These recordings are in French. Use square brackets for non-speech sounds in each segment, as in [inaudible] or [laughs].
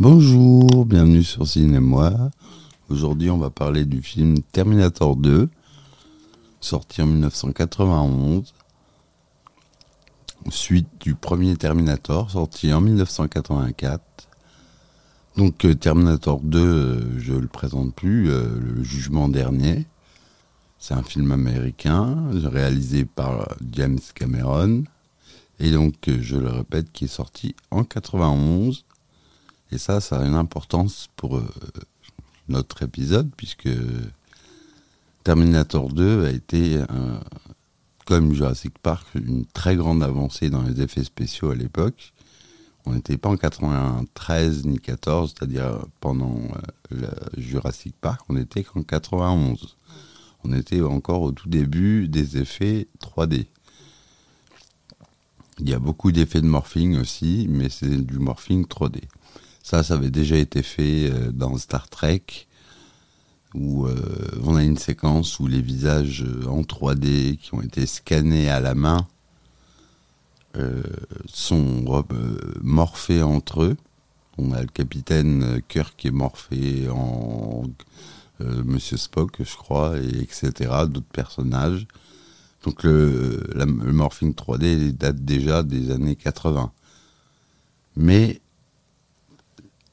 Bonjour, bienvenue sur Cinémoi. Aujourd'hui, on va parler du film Terminator 2, sorti en 1991, suite du premier Terminator, sorti en 1984. Donc euh, Terminator 2, euh, je le présente plus, euh, le jugement dernier. C'est un film américain réalisé par James Cameron. Et donc, je le répète, qui est sorti en 91. Et ça, ça a une importance pour notre épisode, puisque Terminator 2 a été, comme Jurassic Park, une très grande avancée dans les effets spéciaux à l'époque. On n'était pas en 93 ni 14, c'est-à-dire pendant le Jurassic Park, on était qu'en 91 on était encore au tout début des effets 3D. Il y a beaucoup d'effets de morphing aussi, mais c'est du morphing 3D. Ça, ça avait déjà été fait euh, dans Star Trek, où euh, on a une séquence où les visages euh, en 3D qui ont été scannés à la main sont morphés entre eux. On a le capitaine Kirk qui est morphé en Monsieur Spock, je crois, et etc., d'autres personnages. Donc le, morphing 3D date déjà des années 80. Mais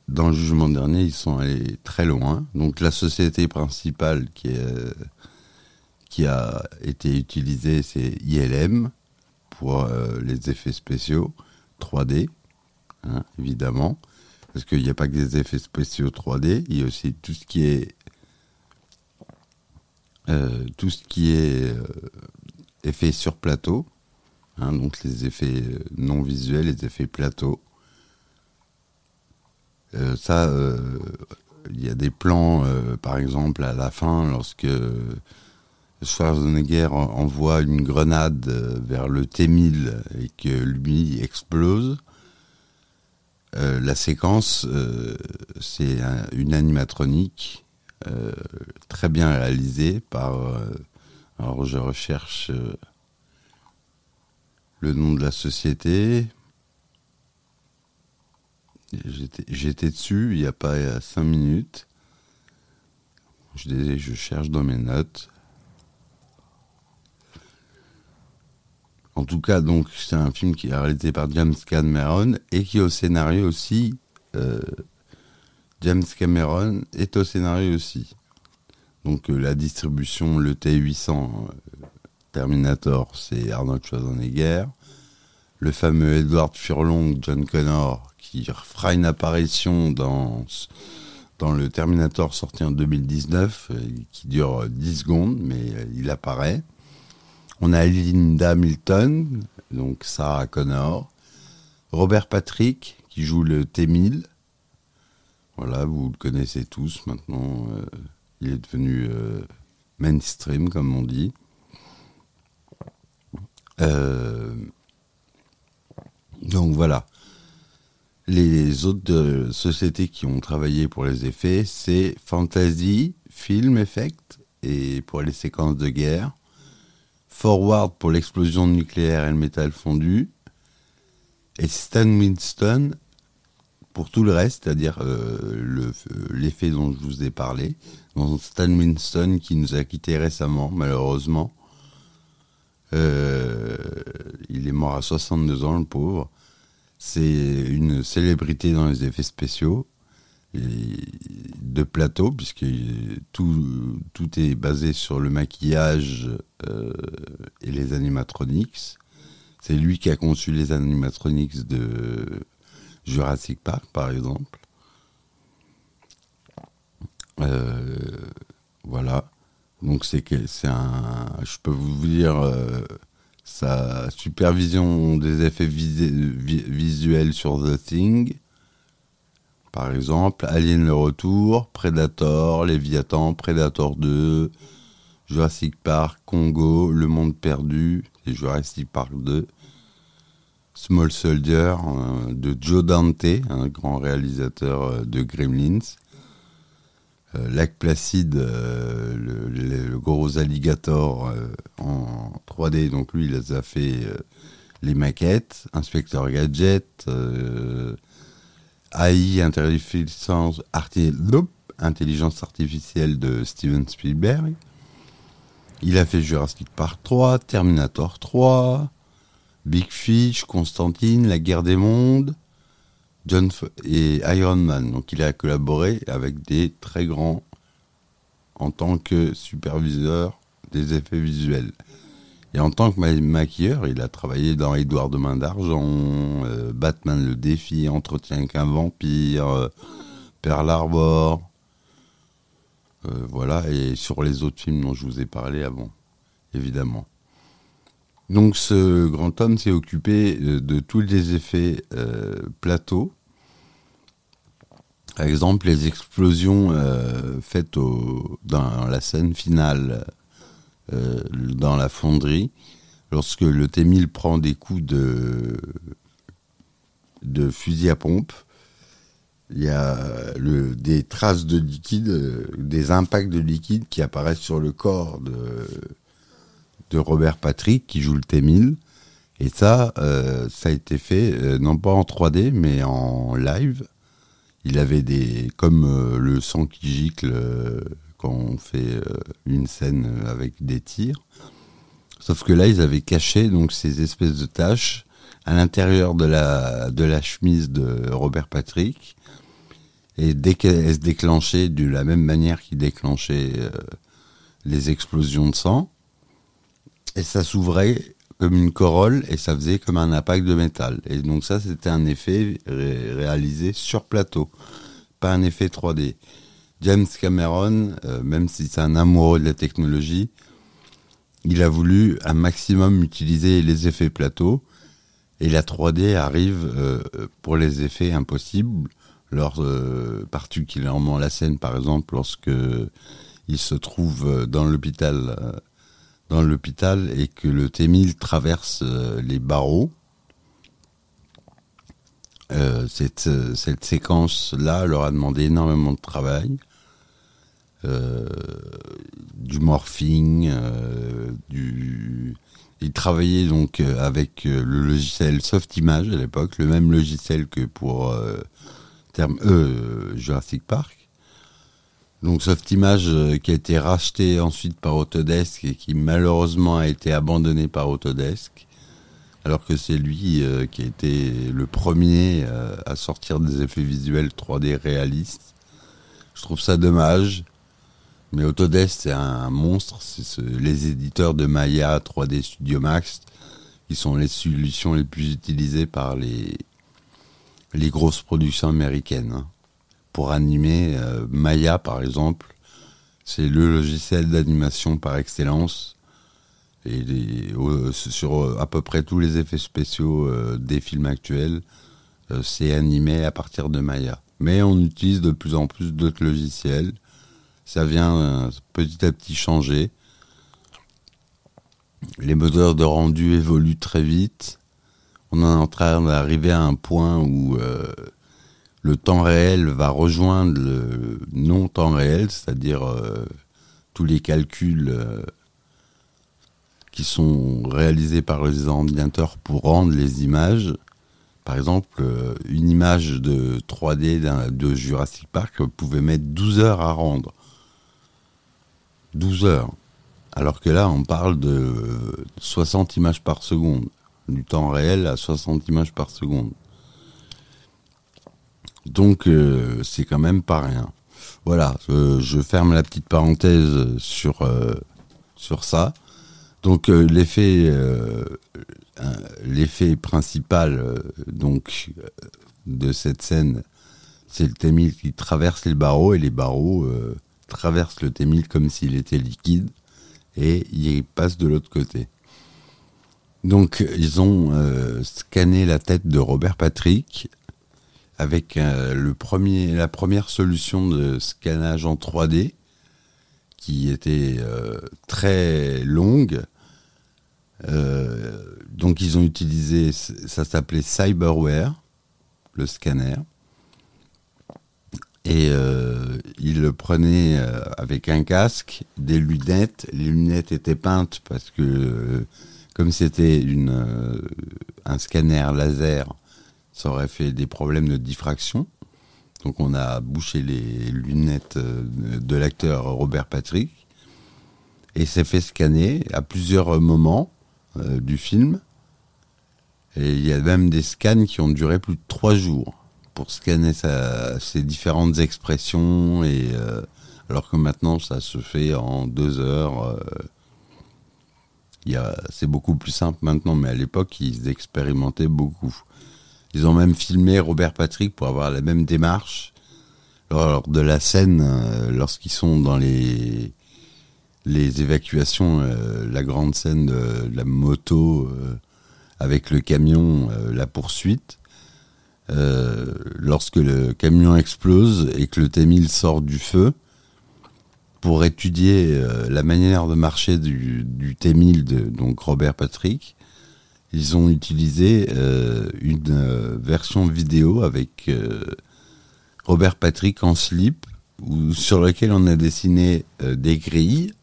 dans le jugement dernier, ils sont allés très loin. Donc la société principale qui, a été utilisée, c'est ILM pour euh, les effets spéciaux 3D, hein, évidemment. Parce qu'il n'y a pas que des effets spéciaux 3D, il y a aussi tout ce qui est euh, euh, effet sur plateau, hein, donc les effets euh, non visuels, les effets plateau. Ça, il y a des plans, par exemple, à la fin, lorsque Schwarzenegger envoie une grenade vers le T-1000 et que lui explose. la séquence, c'est une animatronique euh, très bien réalisé par. Euh, alors je recherche euh, le nom de la société. J'étais dessus il n'y a pas 5 minutes. Je, cherche dans mes notes. En tout cas, donc c'est un film qui est réalisé par James Cameron et qui au scénario aussi James Cameron est au scénario aussi. Donc euh, la distribution, le T800 euh, Terminator, c'est Arnold Schwarzenegger. Le fameux Edward Furlong, John Connor, qui fera une apparition dans, le Terminator sorti en 2019, euh, qui dure 10 secondes, mais il apparaît. On a Linda Hamilton, donc Sarah Connor. Robert Patrick, qui joue le T-1000. Voilà, vous le connaissez tous maintenant. Euh, il est devenu euh, mainstream, comme on dit. Euh, donc voilà. Les autres sociétés qui ont travaillé pour les effets, c'est Fantasy, Film Effect, et pour les séquences de guerre. Forward pour l'explosion nucléaire et le métal fondu. Et Stan Winston pour tout le reste, c'est-à-dire euh, l'effet dont je vous ai parlé, Stan Winston qui nous a quittés récemment, malheureusement. Euh, il est mort à 62 ans, le pauvre. C'est une célébrité dans les effets spéciaux de plateau, puisque tout, est basé sur le maquillage euh, et les animatronics. C'est lui qui a conçu les animatronics de Jurassic Park, par exemple. Euh, voilà. Donc c'est un, je peux vous dire, euh, sa supervision des effets visuels sur The Thing, par exemple, Alien le Retour, Predator, Léviathan, Predator 2, Jurassic Park, Congo, Le Monde Perdu, et Jurassic Park 2, Small Soldier euh, de Joe Dante, un grand réalisateur euh, de Gremlins. Euh, Lac Placide, le, gros alligator en 3D, donc lui il les a fait les maquettes. Inspecteur Gadget, AI, intelligence, intelligence artificielle de Steven Spielberg. Il a fait Jurassic Park 3, Terminator 3, Big Fish, Constantine, La Guerre des Mondes, John et Iron Man. Donc il a collaboré avec des très grands en tant que superviseur des effets visuels. Et en tant que maquilleur, il a travaillé dans Édouard de Main d'Argent, euh, Batman le défi, Entretien qu'un vampire, euh, Pearl Harbor. Euh, voilà, et sur les autres films dont je vous ai parlé avant, évidemment. Donc ce grand homme s'est occupé de tous les effets plateaux. Par exemple, les explosions faites dans la scène finale euh, dans la fonderie, lorsque le T-1000 prend des coups de, fusil à pompe, il y a des traces de liquide, euh, des impacts de liquide qui apparaissent sur le corps de, Robert Patrick, qui joue le T-1000. Et ça, euh, ça a été fait, non pas en 3D, mais en live. Il avait des. comme le sang qui gicle quand on fait euh, une scène avec des tirs. Sauf que là, ils avaient caché donc ces espèces de taches à l'intérieur de la, chemise de Robert Patrick. Et dès qu'elles se déclenchaient de la même manière qu'ils déclenchaient euh, les explosions de sang, et ça s'ouvrait comme une corolle et ça faisait comme un impact de métal. Et donc ça, c'était un effet réalisé sur plateau, pas un effet 3D. James Cameron, euh, même si c'est un amoureux de la technologie, il a voulu un maximum utiliser les effets plateaux et la 3D arrive euh, pour les effets impossibles, lors, euh, particulièrement la scène par exemple lorsque il se trouve dans l'hôpital dans l'hôpital et que le T-1000 traverse les barreaux. cette, cette séquence-là leur a demandé énormément de travail. Euh, du morphing, euh, du... Il travaillait donc euh, avec le logiciel Softimage à l'époque, le même logiciel que pour terme, Jurassic Park. Donc Softimage qui a été racheté ensuite par Autodesk et qui malheureusement a été abandonné par Autodesk, alors que c'est lui qui a été le premier à sortir des effets visuels 3D réalistes. Je trouve ça dommage. Mais Autodesk, c'est un monstre. C'est les éditeurs de Maya 3D Studio Max qui sont les solutions les plus utilisées par les, les grosses productions américaines. Hein. Pour animer, euh, Maya, par exemple, c'est le logiciel d'animation par excellence. Et sur euh, à peu près tous les effets spéciaux euh, des films actuels, c'est animé à partir de Maya. Mais on utilise de plus en plus d'autres logiciels ça vient petit à petit changer. Les moteurs de rendu évoluent très vite. On est en train d'arriver à un point où le temps réel va rejoindre le non-temps réel, c'est-à-dire euh, tous les calculs qui sont réalisés par les ordinateurs pour rendre les images. Par exemple, une image de 3D de Jurassic Park pouvait mettre 12 heures à rendre. 12 heures. Alors que là, on parle de 60 images par seconde, du temps réel à 60 images par seconde. Donc, euh, c'est quand même pas rien. Voilà, je ferme la petite parenthèse sur, euh, sur ça. Donc, euh, l'effet, l'effet principal donc, de cette scène, c'est le T-1000 qui traverse les barreaux et les barreaux traverse le T1000 comme s'il était liquide et il passe de l'autre côté. Donc ils ont euh, scanné la tête de Robert Patrick avec euh, le premier, la première solution de scannage en 3D qui était euh, très longue. donc ils ont utilisé, ça s'appelait Cyberware, le scanner. Et euh, il le prenait euh, avec un casque, des lunettes. Les lunettes étaient peintes parce que, euh, comme c'était un scanner laser, ça aurait fait des problèmes de diffraction. Donc on a bouché les lunettes euh, de l'acteur Robert Patrick et s'est fait scanner à plusieurs moments euh, du film. Et il y a même des scans qui ont duré plus de trois jours pour scanner sa, ses différentes expressions et euh, alors que maintenant ça se fait en deux heures. C'est beaucoup plus simple maintenant, mais à l'époque ils expérimentaient beaucoup. Ils ont même filmé Robert Patrick pour avoir la même démarche lors de la scène euh, lorsqu'ils sont dans les les évacuations, euh, la grande scène de la moto euh, avec le camion, la poursuite. lorsque le camion explose et que le T-1000 sort du feu, pour étudier la manière de marcher du, du T-1000 de donc Robert Patrick, ils ont utilisé une version vidéo avec Robert Patrick en slip, sur lequel on a dessiné euh, des grilles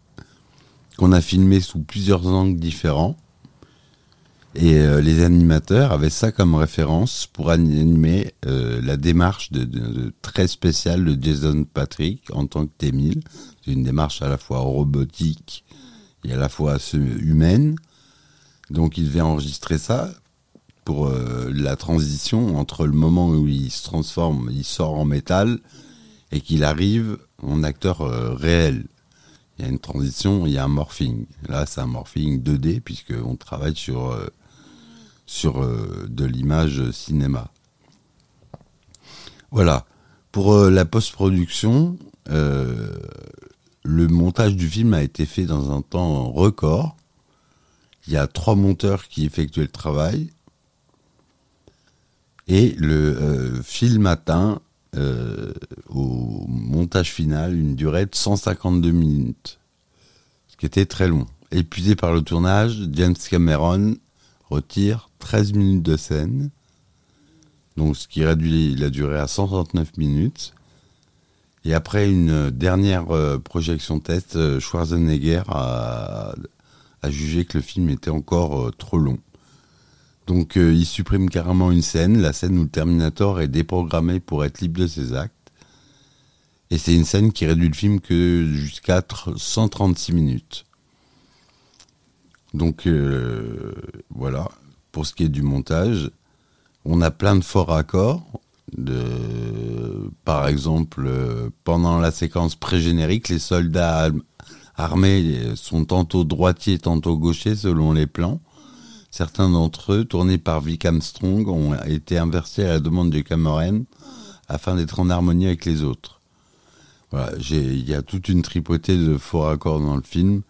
qu'on a filmées sous plusieurs angles différents. Et euh, les animateurs avaient ça comme référence pour animer euh, la démarche de, très spéciale de Jason Patrick en tant que T-1000. C'est une démarche à la fois robotique et à la fois humaine. Donc il devait enregistrer ça pour euh, la transition entre le moment où il se transforme, il sort en métal, et qu'il arrive en acteur euh, réel. Il y a une transition, il y a un morphing. Là, c'est un morphing 2D, puisqu'on travaille sur, euh, sur de l'image cinéma. Voilà. Pour la post-production, le montage du film a été fait dans un temps record. Il y a trois monteurs qui effectuaient le travail. Et le euh, film atteint euh, au montage final une durée de 152 minutes, ce qui était très long. Épuisé par le tournage, James Cameron retire 13 minutes de scène, donc ce qui réduit la durée à 139 minutes. Et après une dernière euh, projection test, Schwarzenegger a, a, jugé que le film était encore trop long. Donc euh, il supprime carrément une scène, la scène où Terminator est déprogrammé pour être libre de ses actes. Et c'est une scène qui réduit le film que jusqu'à 136 minutes. Donc euh, voilà, pour ce qui est du montage, on a plein de forts raccords. De, par exemple, euh, pendant la séquence pré-générique, les soldats armés sont tantôt droitiers, tantôt gauchers selon les plans. Certains d'entre eux, tournés par Vic Armstrong, ont été inversés à la demande de Cameron afin d'être en harmonie avec les autres. Voilà, il y a toute une tripotée de faux raccords dans le film.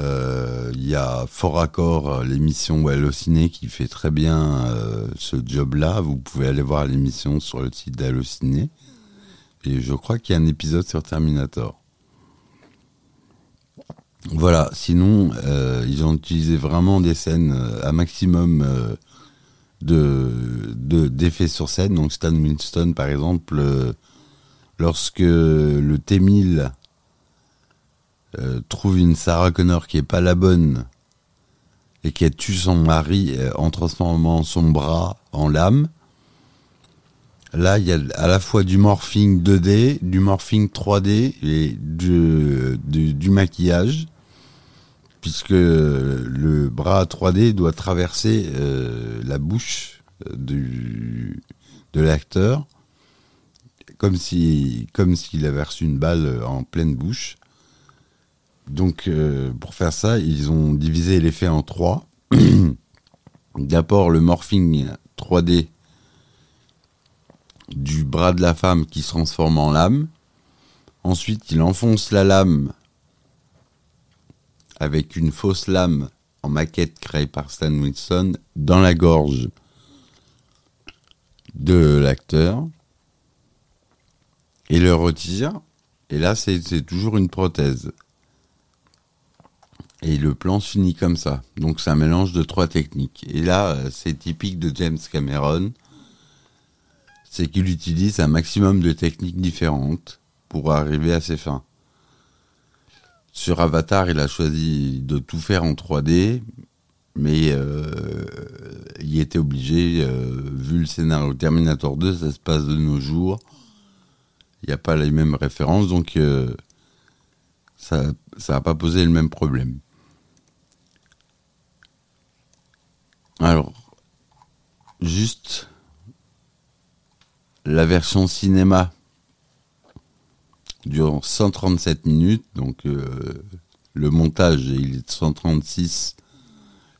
Euh, il y a Fort Raccord, l'émission Allociné qui fait très bien euh, ce job-là. Vous pouvez aller voir l'émission sur le site d'Allociné. Et je crois qu'il y a un épisode sur Terminator. Voilà, sinon, euh, ils ont utilisé vraiment des scènes euh, à maximum euh, de d'effets sur scène. Donc Stan Winston, par exemple, lorsque le T-1000 trouve une Sarah Connor qui est pas la bonne et qui a tué son mari en transformant son bras en lame, Là, il y a à la fois du morphing 2D, du morphing 3D et du maquillage puisque le bras 3D doit traverser euh, la bouche euh, de l'acteur, comme si comme s'il avait reçu une balle en pleine bouche. Donc, euh, pour faire ça, ils ont divisé l'effet en trois. [clears throat] D'abord, le morphing 3D du bras de la femme qui se transforme en lame. Ensuite, il enfonce la lame avec une fausse lame en maquette créée par Stan Winston dans la gorge de l'acteur et le retire. Et là, c'est toujours une prothèse. Et le plan se finit comme ça. Donc c'est un mélange de trois techniques. Et là, c'est typique de James Cameron. C'est qu'il utilise un maximum de techniques différentes pour arriver à ses fins. Sur Avatar, il a choisi de tout faire en 3D, mais euh, il était obligé, euh, vu le scénario Terminator 2, ça se passe de nos jours. Il n'y a pas les mêmes références, donc euh, ça n'a pas posé le même problème. Alors, juste la version cinéma dure 137 minutes, donc euh, le montage il est de 136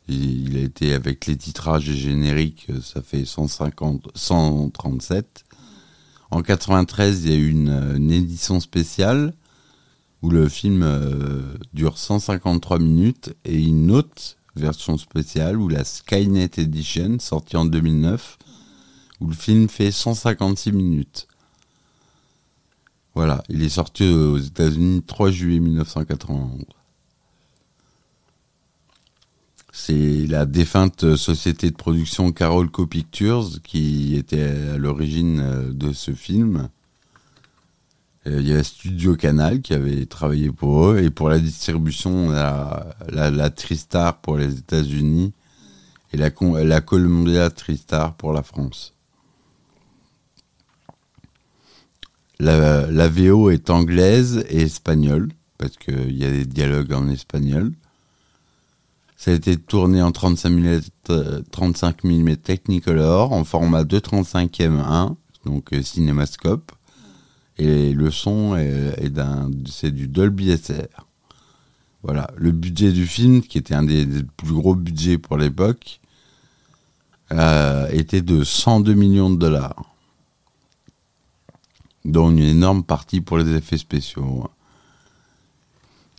il a été avec les titrages et génériques, ça fait 150, 137. En 93, il y a eu une, édition spéciale où le film euh, dure 153 minutes et une autre version spéciale où la Skynet Edition, sortie en 2009, où le film fait 156 minutes. Voilà, il est sorti aux États-Unis 3 juillet 1991. C'est la défunte société de production Carolco Pictures qui était à l'origine euh, de ce film. Euh, il y a Studio Canal qui avait travaillé pour eux et pour la distribution, la, la, Tristar pour les États-Unis et la, la Columbia Tristar pour la France. La, VO est anglaise et espagnole parce qu'il y a des dialogues en espagnol. Ça a été tourné en 35 mm, 35 mm Technicolor en format 2.35 1, donc euh, cinémascope. Et le son est, c'est du Dolby SR. Voilà, le budget du film, qui était un des, plus gros budgets pour l'époque, euh, était de 102 millions de dollars, dont une énorme partie pour les effets spéciaux.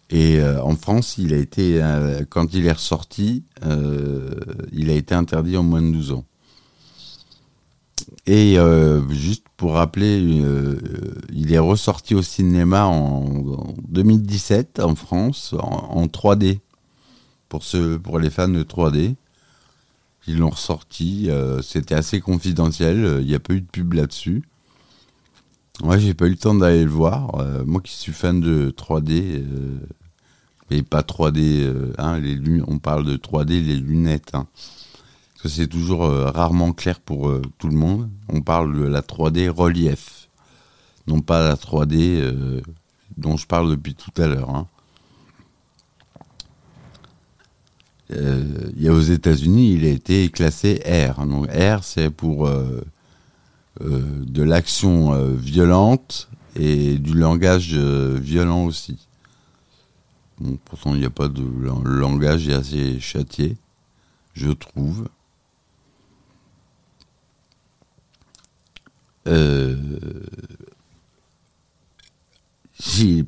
Et euh, en France, il a été, euh, quand il est ressorti, euh, il a été interdit en moins de 12 ans. Et juste pour rappeler, il est ressorti au cinéma en, 2017 en France en, 3D. Pour, ceux, pour les fans de 3D, ils l'ont ressorti. C'était assez confidentiel. Il n'y a pas eu de pub là-dessus. Moi, j'ai pas eu le temps d'aller le voir. moi qui suis fan de 3D, et pas 3D, euh, hein, on parle de 3D, les lunettes. Hein. Parce que c'est toujours euh, rarement clair pour euh, tout le monde. On parle de la 3D relief, non pas la 3D dont je parle depuis tout à l'heure. Hein. Il y a aux États-Unis, il a été classé R. Donc R, c'est pour de l'action violente et du langage violent aussi pourtant, il n'y a pas de. Langage assez châtié, je trouve. Euh,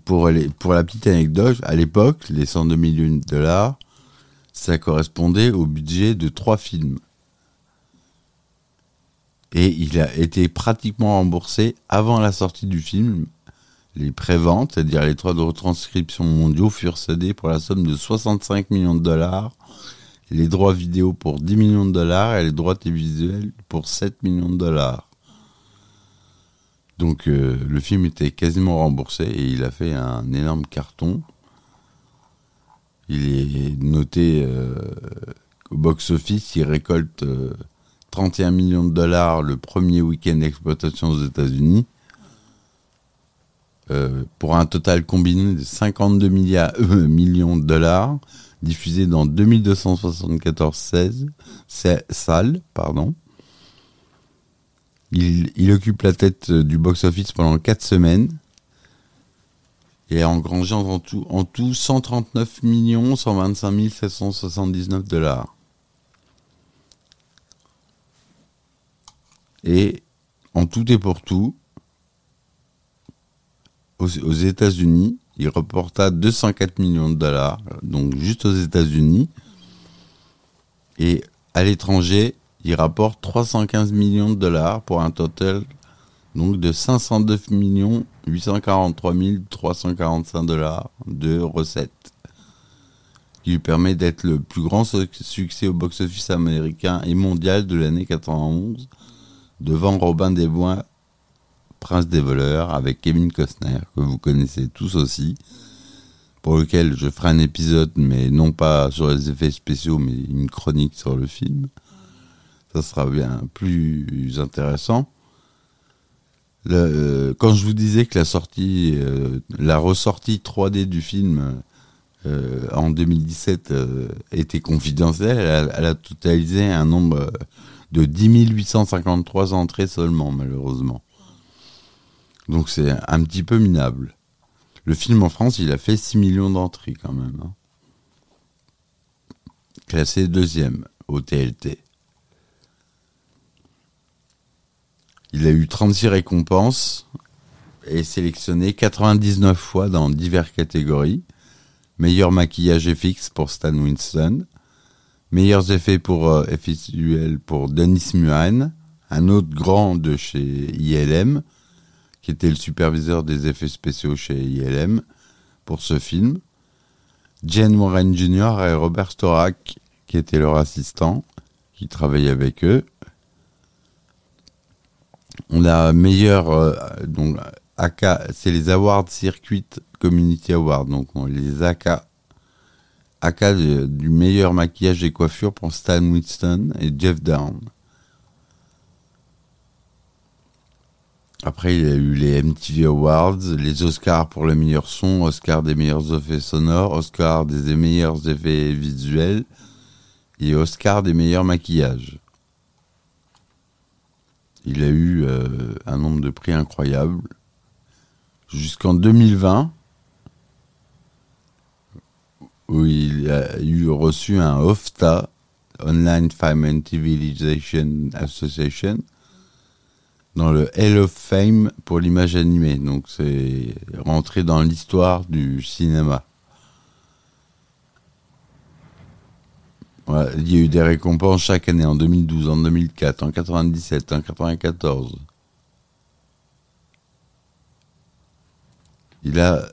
pour, pour la petite anecdote, à l'époque, les 102 millions de dollars, ça correspondait au budget de trois films. Et il a été pratiquement remboursé avant la sortie du film, les préventes, c'est-à-dire les droits de retranscription mondiaux, furent cédés pour la somme de 65 millions de dollars, les droits vidéo pour 10 millions de dollars et les droits télévisuels pour 7 millions de dollars. Donc euh, le film était quasiment remboursé et il a fait un énorme carton. Il est noté euh, au box-office, il récolte 31 euh, millions de dollars le premier week-end d'exploitation aux États-Unis euh, pour un total combiné de 52 milliards, euh, [laughs] millions de dollars, diffusé dans 2274 16, salles. Pardon. Il, occupe la tête du box-office pendant 4 semaines et a engrangé en tout, en tout 139 millions 125 779 dollars. Et en tout et pour tout, aux, États-Unis, il reporta 204 millions de dollars, donc juste aux États-Unis. Et à l'étranger, il rapporte 315 millions de dollars pour un total donc de 509 millions 843 345 dollars de recettes, qui lui permet d'être le plus grand succès au box-office américain et mondial de l'année 91, devant Robin des Bois Prince des voleurs avec Kevin Costner, que vous connaissez tous aussi, pour lequel je ferai un épisode, mais non pas sur les effets spéciaux, mais une chronique sur le film. Ça sera bien plus intéressant. Le- quand je vous disais que la sortie, euh, la ressortie 3D du film euh, en 2017 euh, était confidentielle, elle a, totalisé un nombre euh, de 10 853 entrées seulement, malheureusement. Donc c'est un petit peu minable. Le film en France, il a fait 6 millions d'entrées quand même. hein. Classé deuxième au TLT. Il a eu 36 récompenses et sélectionné 99 fois dans diverses catégories. Meilleur maquillage FX pour Stan Winston. Meilleurs effets pour euh, visuels pour Denis Muren, un autre grand de chez ILM, qui était le superviseur des effets spéciaux chez ILM pour ce film. Jane Warren Jr. et Robert Storak, qui étaient leurs assistants, qui travaillaient avec eux. On a meilleur euh, donc AK, c'est les Awards Circuit Community Awards, donc on les AK. De- du meilleur maquillage et coiffure pour Stan Winston et Jeff Down. Après, il a eu les MTV Awards, les Oscars pour le meilleur son, Oscar des meilleurs effets sonores, Oscar des meilleurs effets visuels et Oscar des meilleurs maquillages. Il a eu euh, un nombre de prix incroyable. Jusqu'en 2020, où il a eu reçu un OFTA, Online Film and Civilization Association, dans le Hall of Fame pour l'image animée. Donc c'est rentré dans l'histoire du cinéma. Il y a eu des récompenses chaque année en 2012, en 2004, en 97, en 94. Il a,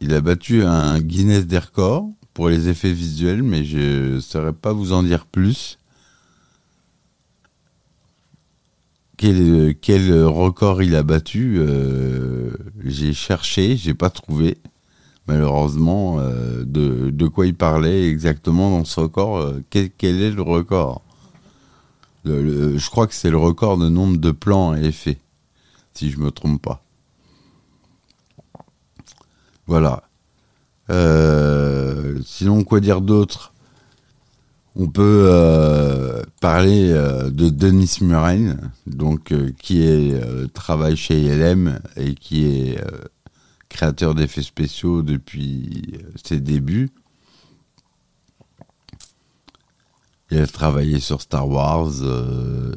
il a battu un Guinness des records pour les effets visuels, mais je ne saurais pas vous en dire plus. Quel, record il a battu euh, J'ai cherché, j'ai pas trouvé malheureusement euh, de, quoi il parlait exactement dans ce record. euh, quel, est le record? Je crois que c'est le record de nombre de plans à effet, si je me trompe pas. Voilà. Euh, sinon, quoi dire d'autre? On peut euh, parler euh, de Denis Muren, donc qui travaille chez ILM et qui est créateur d'effets spéciaux depuis ses débuts. Il a travaillé sur Star Wars.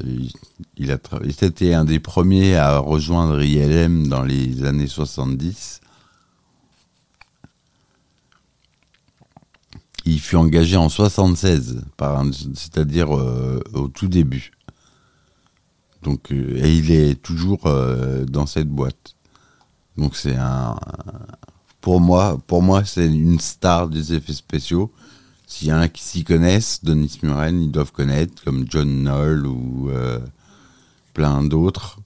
il, il a tra- c'était un des premiers à rejoindre ILM dans les années 70. Il fut engagé en 76, par un- c'est-à-dire euh, au tout début. Donc, euh, et il est toujours euh, dans cette boîte. Donc c'est un, pour moi, pour moi c'est une star des effets spéciaux. S'il y en a qui s'y connaissent, Denis Muren, ils doivent connaître, comme John Knoll ou plein d'autres.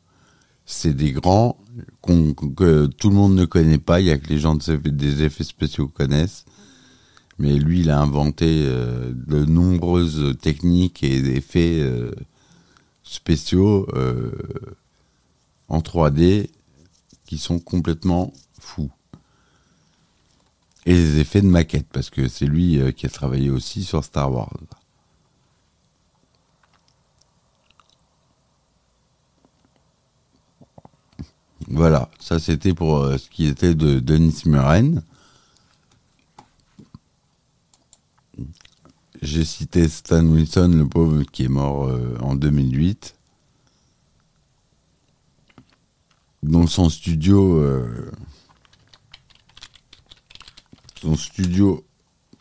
C'est des grands que tout le monde ne connaît pas. Il y a que les gens de- des effets spéciaux connaissent. Mais lui, il a inventé euh, de nombreuses techniques et effets euh, spéciaux euh, en 3D qui sont complètement fous. Et les effets de maquette, parce que c'est lui qui a travaillé aussi sur Star Wars. Voilà, ça c'était pour ce qui était de Denis Muren. J'ai cité Stan Wilson, le pauvre qui est mort euh, en 2008. Dans son studio, euh, son studio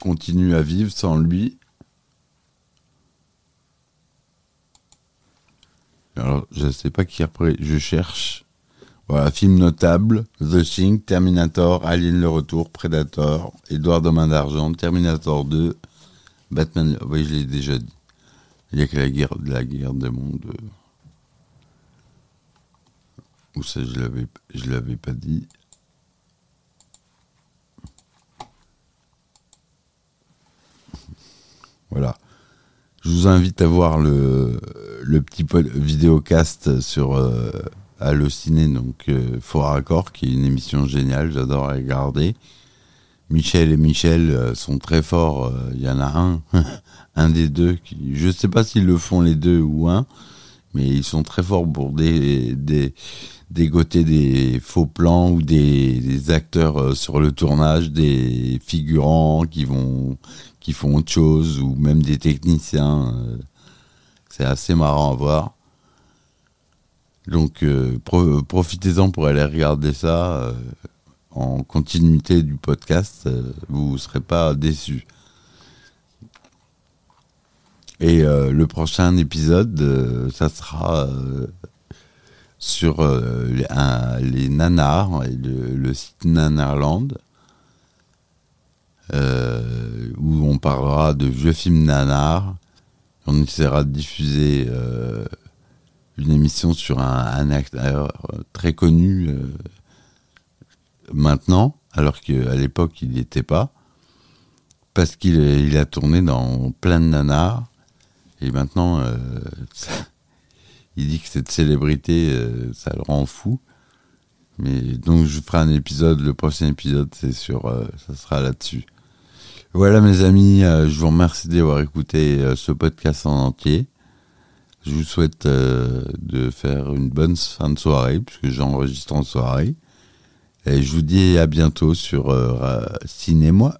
continue à vivre sans lui. Alors, je ne sais pas qui après, je cherche. Voilà, film notable, The Thing, Terminator, Alien le Retour, Predator, Edouard de Main d'Argent, Terminator 2, Batman, oui, je l'ai déjà dit. Il n'y a que la guerre, la guerre des mondes. euh. Ou ça, je l'avais, je l'avais pas dit. Voilà. Je vous invite à voir le, le petit vidéocast sur euh, Allociné, donc euh, Fort Accord, qui est une émission géniale, j'adore regarder. Michel et Michel euh, sont très forts, il y en a un, [laughs] un des deux, je ne sais pas s'ils le font les deux ou un, mais ils sont très forts pour des, des, dégoter des faux plans ou des, acteurs sur le tournage, des figurants qui font autre chose ou même des techniciens. C'est assez marrant à voir. Donc euh, profitez-en pour aller regarder ça euh, en continuité du podcast. Euh, vous ne serez pas déçus. Et le prochain épisode, ça sera sur les, les, nanars et le, site Nanarland. où on parlera de vieux films nanars on essaiera de diffuser euh, une émission sur un, acteur très connu euh, maintenant, alors qu'à l'époque il n'y était pas, parce qu'il a tourné dans plein de nanars, et maintenant euh, [laughs] il dit que cette célébrité, ça le rend fou. Mais donc je ferai un épisode, le prochain épisode, c'est sur, ça sera là-dessus. Voilà mes amis, euh, je vous remercie d'avoir écouté euh, ce podcast en entier. Je vous souhaite euh, de faire une bonne fin de soirée, puisque j'enregistre en soirée. Et je vous dis à bientôt sur Ciné-moi.